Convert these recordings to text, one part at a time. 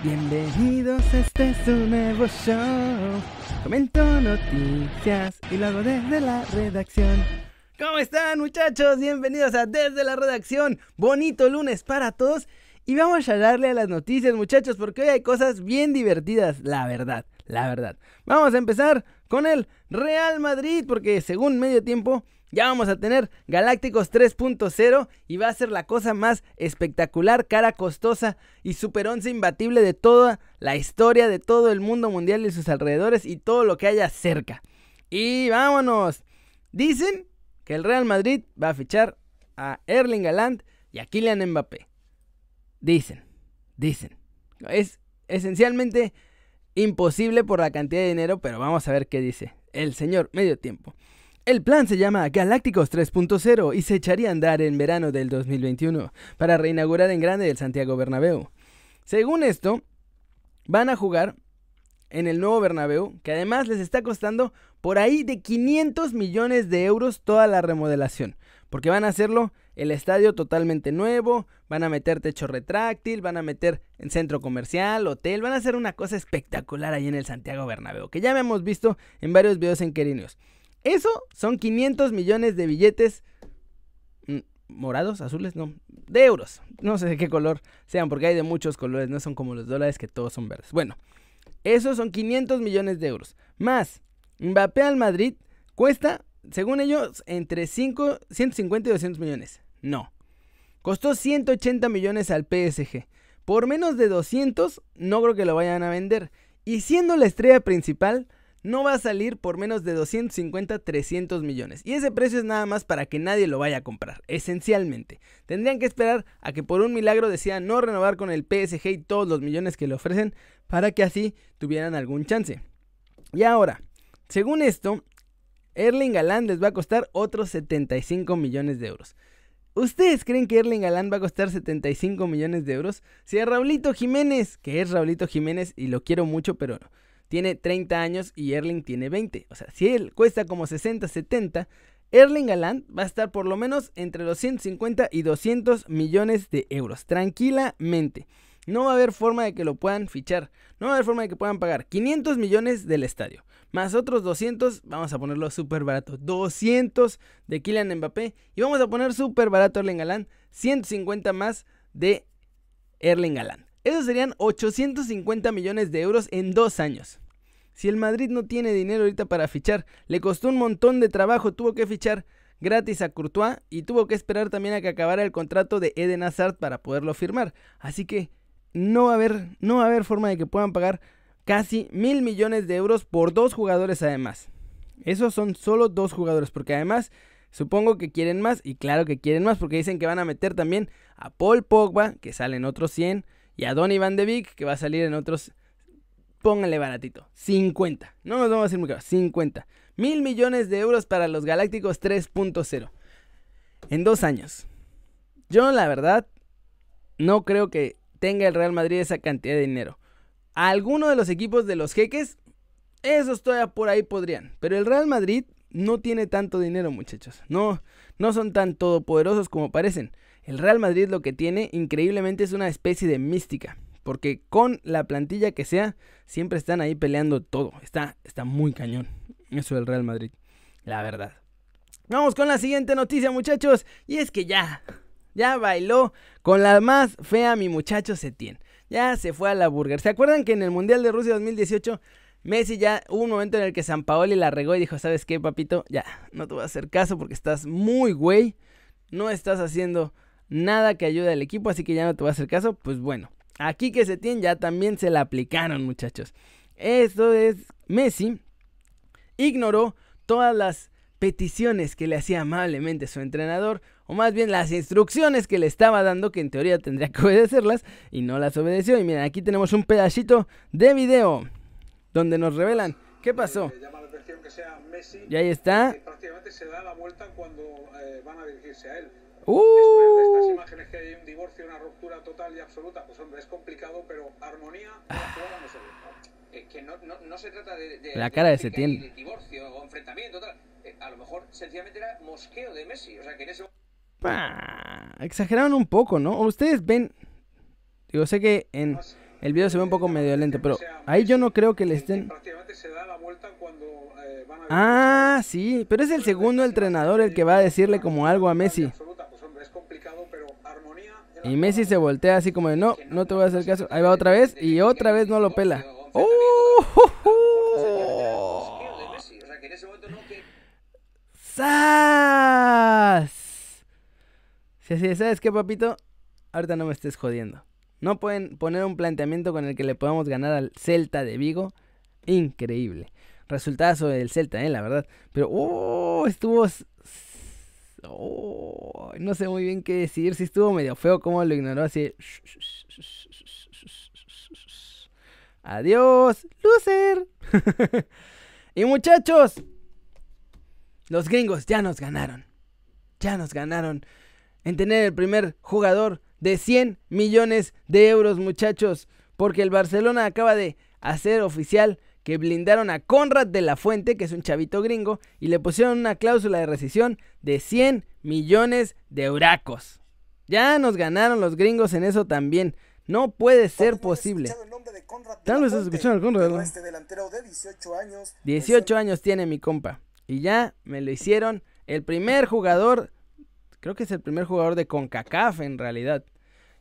Bienvenidos, este es su nuevo show. Comento noticias y lo hago desde la redacción. ¿Cómo están muchachos? Bienvenidos a Desde la Redacción. Bonito lunes para todos. Y vamos a darle a las noticias muchachos porque hoy hay cosas bien divertidas, la verdad, la verdad. Vamos a empezar con el Real Madrid porque según medio tiempo ya vamos a tener Galácticos 3.0 y va a ser la cosa más espectacular, cara costosa y super once imbatible de toda la historia de todo el mundo mundial y sus alrededores y todo lo que haya cerca. Y vámonos. Dicen que el Real Madrid va a fichar a Erling Haaland y a Kylian Mbappé. Dicen, dicen. Es esencialmente imposible por la cantidad de dinero, pero vamos a ver qué dice el señor medio tiempo. El plan se llama Galácticos 3.0 y se echaría a andar en verano del 2021 para reinaugurar en grande el Santiago Bernabéu. Según esto, van a jugar en el nuevo Bernabéu, que además les está costando por ahí de 500 millones de euros toda la remodelación, porque van a hacerlo el estadio totalmente nuevo, van a meter techo retráctil, van a meter en centro comercial, hotel, van a hacer una cosa espectacular ahí en el Santiago Bernabéu, que ya hemos visto en varios videos en Querinios. Eso son 500 millones de billetes mm, morados, azules, no, de euros. No sé de qué color sean, porque hay de muchos colores, no son como los dólares que todos son verdes. Bueno, esos son 500 millones de euros. Más, Mbappé al Madrid cuesta, según ellos, entre 5, 150 y 200 millones. No. Costó 180 millones al PSG. Por menos de 200, no creo que lo vayan a vender. Y siendo la estrella principal, no va a salir por menos de 250, 300 millones. Y ese precio es nada más para que nadie lo vaya a comprar, esencialmente. Tendrían que esperar a que por un milagro decidan no renovar con el PSG y todos los millones que le ofrecen para que así tuvieran algún chance. Y ahora, según esto, Erling Haaland les va a costar otros 75 millones de euros. ¿Ustedes creen que Erling Haaland va a costar 75 millones de euros? Si a Raulito Jiménez, que es Raulito Jiménez y lo quiero mucho, pero tiene 30 años y Erling tiene 20. O sea, si él cuesta como 60, 70, Erling Haaland va a estar por lo menos entre los 150 y 200 millones de euros. Tranquilamente. No va a haber forma de que lo puedan fichar. No va a haber forma de que puedan pagar 500 millones del estadio. Más otros 200, vamos a ponerlo súper barato. 200 de Kylian Mbappé. Y vamos a poner súper barato Erling Haaland. 150 más de Erling Haaland. Esos serían 850 millones de euros en dos años. Si el Madrid no tiene dinero ahorita para fichar, le costó un montón de trabajo, tuvo que fichar gratis a Courtois y tuvo que esperar también a que acabara el contrato de Eden Hazard para poderlo firmar. Así que no va a haber, no va a haber forma de que puedan pagar casi mil millones de euros por dos jugadores además. Esos son solo dos jugadores, porque además supongo que quieren más y claro que quieren más porque dicen que van a meter también a Paul Pogba, que salen otros 100, y a Donny Van de Beek, que va a salir en otros. Pónganle baratito. 50. No nos vamos a decir muy caro. 50. Mil millones de euros para los Galácticos 3.0. En dos años. Yo, la verdad, no creo que tenga el Real Madrid esa cantidad de dinero. A alguno de los equipos de los jeques, esos todavía por ahí podrían. Pero el Real Madrid no tiene tanto dinero, muchachos. No, no son tan todopoderosos como parecen. El Real Madrid lo que tiene increíblemente es una especie de mística. Porque con la plantilla que sea, siempre están ahí peleando todo. Está, está muy cañón. Eso del Real Madrid. La verdad. Vamos con la siguiente noticia, muchachos. Y es que ya, ya bailó con la más fea mi muchacho Setien. Ya se fue a la burger. ¿Se acuerdan que en el Mundial de Rusia 2018 Messi ya hubo un momento en el que San Paoli la regó y dijo, ¿sabes qué, papito? Ya, no te voy a hacer caso porque estás muy güey. No estás haciendo nada que ayude al equipo, así que ya no te voy a hacer caso. Pues bueno, aquí que se tiene ya también se la aplicaron, muchachos. Esto es Messi ignoró todas las peticiones que le hacía amablemente su entrenador, o más bien las instrucciones que le estaba dando, que en teoría tendría que obedecerlas, y no las obedeció. Y miren, aquí tenemos un pedacito de video donde nos revelan qué pasó. y ahí está. Prácticamente se da la vuelta cuando eh, van a dirigirse a él. Uh. Estas imágenes que hay un divorcio, una ruptura total y absoluta, pues hombre, es complicado, pero armonía no se ve. que no, no, no, se trata de, de la cara de, de divorcio o enfrentamiento, tal. Eh, a lo mejor sencillamente era mosqueo de Messi, o sea que en ese exageraron un poco, ¿no? Ustedes ven, digo, sé que en, el video se ve un poco medio lento, pero ahí yo no creo que le estén... Ah, sí, pero es el segundo entrenador el que va a decirle como algo a Messi. Y Messi se voltea así como de, no, no te voy a hacer caso. Ahí va otra vez y otra vez no lo pela. ¡Oh! ¡Sas! Si así, ¿sabes qué, papito? Ahorita no me estés jodiendo. No pueden poner un planteamiento con el que le podamos ganar al Celta de Vigo. Increíble. Resultado del Celta, eh, la verdad. Pero, oh, estuvo No sé muy bien qué decir. Si estuvo medio feo como lo ignoró así. Adiós, loser. y muchachos, los gringos ya nos ganaron. Ya nos ganaron en tener el primer jugador de 100 millones de euros, muchachos. Porque el Barcelona acaba de hacer oficial que blindaron a Conrad de la Fuente, que es un chavito gringo, y le pusieron una cláusula de rescisión de 100 millones de euracos. Ya nos ganaron los gringos en eso también. No puede ser posible. Tal vez escuchado el Conrad. Este delantero de 18 años. 18 años tiene mi compa. Y ya me lo hicieron el primer jugador, creo que es el primer jugador de CONCACAF en realidad,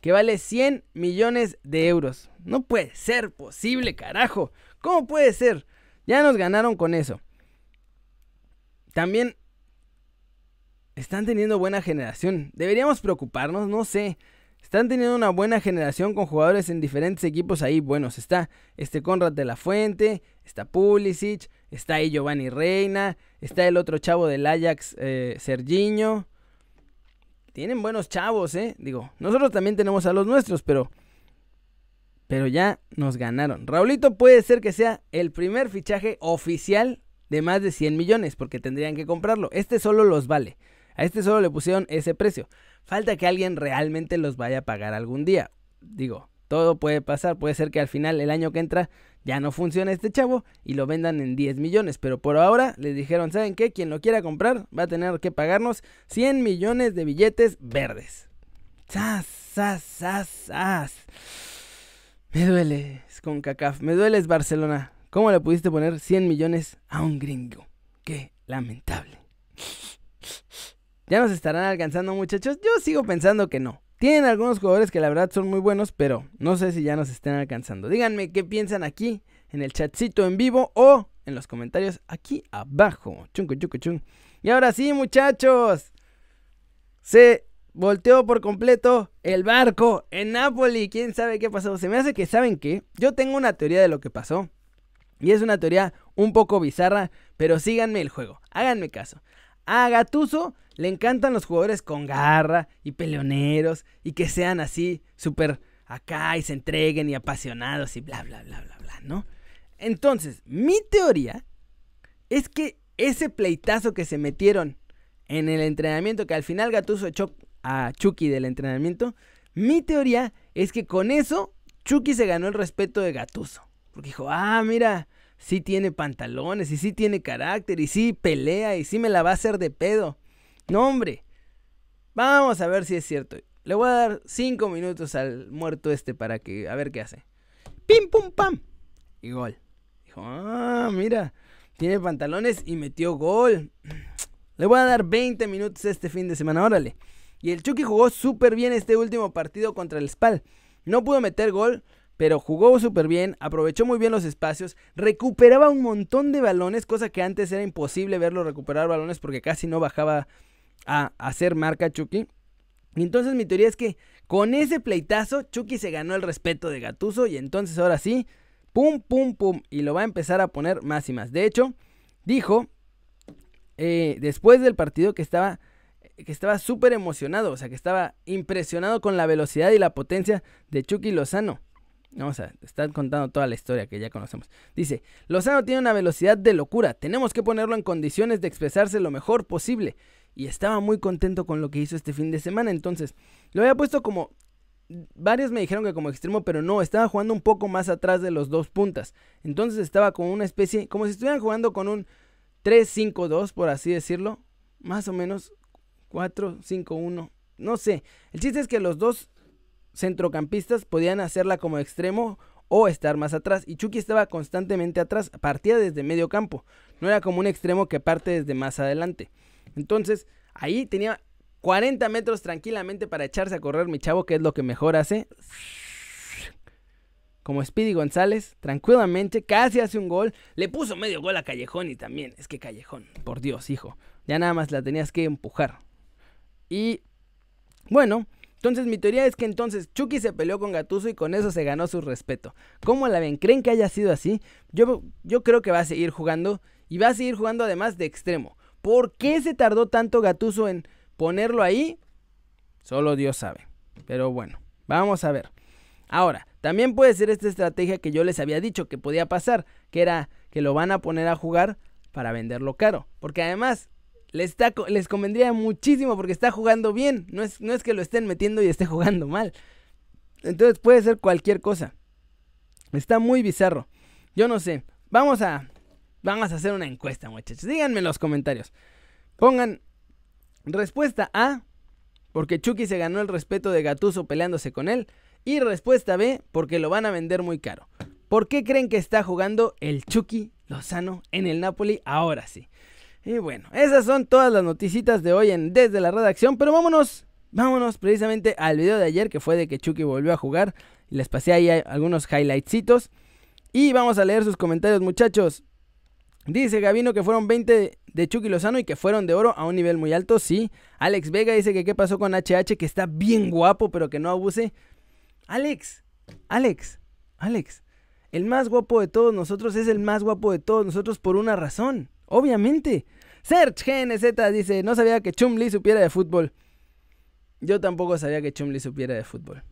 que vale 100 millones de euros. No puede ser posible, carajo. ¿Cómo puede ser? Ya nos ganaron con eso. También están teniendo buena generación. Deberíamos preocuparnos, no sé. Están teniendo una buena generación con jugadores en diferentes equipos ahí buenos. Está este Conrad de la Fuente, está Pulisic, está ahí Giovanni Reina, está el otro chavo del Ajax, eh, Serginho. Tienen buenos chavos, ¿eh? Digo, nosotros también tenemos a los nuestros, pero pero ya nos ganaron. Raulito puede ser que sea el primer fichaje oficial de más de 100 millones, porque tendrían que comprarlo. Este solo los vale. A este solo le pusieron ese precio. Falta que alguien realmente los vaya a pagar algún día. Digo, todo puede pasar. Puede ser que al final, el año que entra, ya no funcione este chavo y lo vendan en 10 millones. Pero por ahora les dijeron, ¿saben qué? Quien lo quiera comprar va a tener que pagarnos 100 millones de billetes verdes. ¡Sas, sas, sas, sas! Me duele, con CACAF. Me duele es Barcelona. ¿Cómo le pudiste poner 100 millones a un gringo? Qué lamentable. ¿Ya nos estarán alcanzando, muchachos? Yo sigo pensando que no. Tienen algunos jugadores que la verdad son muy buenos, pero no sé si ya nos estén alcanzando. Díganme qué piensan aquí en el chatcito en vivo o en los comentarios aquí abajo. Chunco, chunco, chung. Y ahora sí, muchachos. Se volteó por completo el barco en Napoli. ¿Quién sabe qué pasó? Se me hace que, ¿saben qué? Yo tengo una teoría de lo que pasó. Y es una teoría un poco bizarra, pero síganme el juego. Háganme caso. A Gatuso le encantan los jugadores con garra y peleoneros y que sean así súper acá y se entreguen y apasionados y bla, bla, bla, bla, bla, ¿no? Entonces, mi teoría es que ese pleitazo que se metieron en el entrenamiento, que al final Gatuso echó a Chucky del entrenamiento, mi teoría es que con eso Chucky se ganó el respeto de Gatuso. Porque dijo, ah, mira, sí tiene pantalones y sí tiene carácter y sí pelea y sí me la va a hacer de pedo. No, hombre. Vamos a ver si es cierto. Le voy a dar cinco minutos al muerto este para que a ver qué hace. Pim pum pam. Y gol. Dijo, ah, mira, tiene pantalones y metió gol. Le voy a dar 20 minutos este fin de semana, órale. Y el Chucky jugó súper bien este último partido contra el Spal. No pudo meter gol, pero jugó súper bien, aprovechó muy bien los espacios, recuperaba un montón de balones, cosa que antes era imposible verlo recuperar balones porque casi no bajaba a hacer marca Chucky. Y entonces mi teoría es que con ese pleitazo Chucky se ganó el respeto de Gatuso y entonces ahora sí, pum, pum, pum, y lo va a empezar a poner más y más. De hecho, dijo eh, después del partido que estaba que estaba súper emocionado, o sea, que estaba impresionado con la velocidad y la potencia de Chucky Lozano. Vamos a estar contando toda la historia que ya conocemos. Dice, Lozano tiene una velocidad de locura, tenemos que ponerlo en condiciones de expresarse lo mejor posible. Y estaba muy contento con lo que hizo este fin de semana, entonces lo había puesto como... Varios me dijeron que como extremo, pero no, estaba jugando un poco más atrás de los dos puntas. Entonces estaba como una especie, como si estuvieran jugando con un 3-5-2, por así decirlo. Más o menos 4, 5, 1. No sé. El chiste es que los dos centrocampistas podían hacerla como extremo o estar más atrás. Y Chucky estaba constantemente atrás, partía desde medio campo. No era como un extremo que parte desde más adelante. Entonces, ahí tenía 40 metros tranquilamente para echarse a correr mi chavo, que es lo que mejor hace. Como Speedy González, tranquilamente, casi hace un gol. Le puso medio gol a Callejón y también, es que Callejón, por Dios, hijo. Ya nada más la tenías que empujar. Y bueno, entonces mi teoría es que entonces Chucky se peleó con Gatuso y con eso se ganó su respeto. ¿Cómo la ven? ¿Creen que haya sido así? Yo, yo creo que va a seguir jugando y va a seguir jugando además de extremo. ¿Por qué se tardó tanto Gatuso en ponerlo ahí? Solo Dios sabe. Pero bueno, vamos a ver. Ahora, también puede ser esta estrategia que yo les había dicho que podía pasar, que era que lo van a poner a jugar para venderlo caro. Porque además, les, está, les convendría muchísimo porque está jugando bien. No es, no es que lo estén metiendo y esté jugando mal. Entonces puede ser cualquier cosa. Está muy bizarro. Yo no sé. Vamos a, vamos a hacer una encuesta, muchachos. Díganme en los comentarios. Pongan respuesta A, porque Chucky se ganó el respeto de Gatuso peleándose con él. Y respuesta B, porque lo van a vender muy caro. ¿Por qué creen que está jugando el Chucky Lozano en el Napoli ahora sí? Y bueno, esas son todas las noticitas de hoy en Desde la Redacción, pero vámonos, vámonos precisamente al video de ayer que fue de que Chucky volvió a jugar y les pasé ahí algunos highlightsitos y vamos a leer sus comentarios muchachos. Dice Gavino que fueron 20 de Chucky Lozano y que fueron de oro a un nivel muy alto, sí. Alex Vega dice que qué pasó con HH, que está bien guapo, pero que no abuse. Alex, Alex, Alex, el más guapo de todos nosotros es el más guapo de todos nosotros por una razón. Obviamente. Search GNZ dice, no sabía que Chumli supiera de fútbol. Yo tampoco sabía que Chumli supiera de fútbol.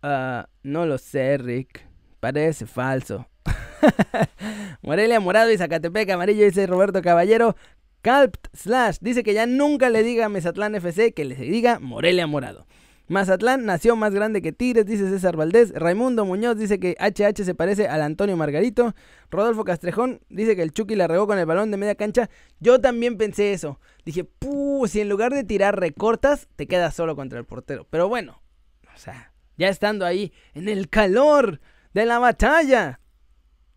Ah, no lo sé, Rick. Parece falso. Morelia Morado y Zacatepec Amarillo dice Roberto Caballero. Calpt Slash dice que ya nunca le diga a Mesatlán FC que le diga Morelia Morado. Mazatlán nació más grande que Tigres, dice César Valdés. Raimundo Muñoz dice que HH se parece al Antonio Margarito. Rodolfo Castrejón dice que el Chucky la regó con el balón de media cancha. Yo también pensé eso. Dije, puh, si en lugar de tirar recortas, te quedas solo contra el portero. Pero bueno, o sea, ya estando ahí en el calor de la batalla,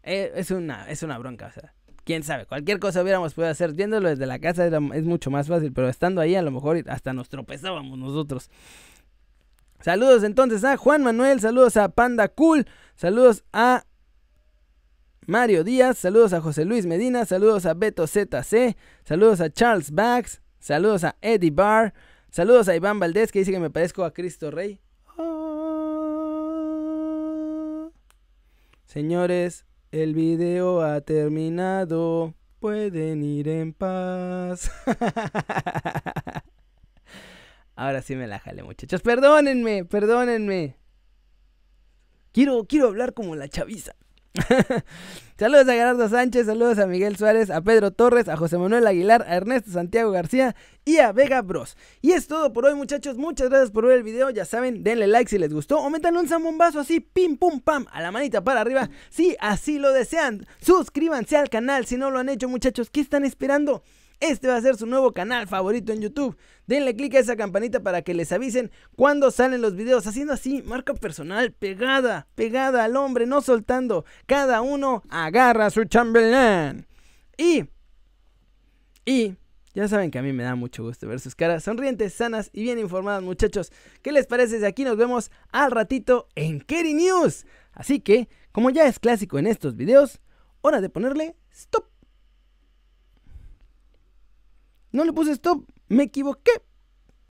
eh, es, una, es una bronca, o sea. Quién sabe, cualquier cosa hubiéramos podido hacer. Viéndolo desde la casa es mucho más fácil, pero estando ahí a lo mejor hasta nos tropezábamos nosotros. Saludos entonces a Juan Manuel, saludos a Panda Cool, saludos a Mario Díaz, saludos a José Luis Medina, saludos a Beto ZC, saludos a Charles Bax, saludos a Eddie Barr, saludos a Iván Valdés que dice que me parezco a Cristo Rey. Señores, el video ha terminado. Pueden ir en paz. Ahora sí me la jale, muchachos. Perdónenme, perdónenme. Quiero, quiero hablar como la chaviza. saludos a Gerardo Sánchez, saludos a Miguel Suárez, a Pedro Torres, a José Manuel Aguilar, a Ernesto Santiago García y a Vega Bros. Y es todo por hoy, muchachos. Muchas gracias por ver el video. Ya saben, denle like si les gustó o metan un zambombazo así, pim pum pam, a la manita para arriba, si así lo desean. Suscríbanse al canal si no lo han hecho, muchachos. ¿Qué están esperando? Este va a ser su nuevo canal favorito en YouTube. Denle click a esa campanita para que les avisen cuando salen los videos. Haciendo así, marca personal, pegada, pegada al hombre, no soltando. Cada uno agarra su chambelán. Y, y, ya saben que a mí me da mucho gusto ver sus caras sonrientes, sanas y bien informadas, muchachos. ¿Qué les parece? De aquí nos vemos al ratito en Kerry News. Así que, como ya es clásico en estos videos, hora de ponerle stop. No le puse stop, me equivoqué.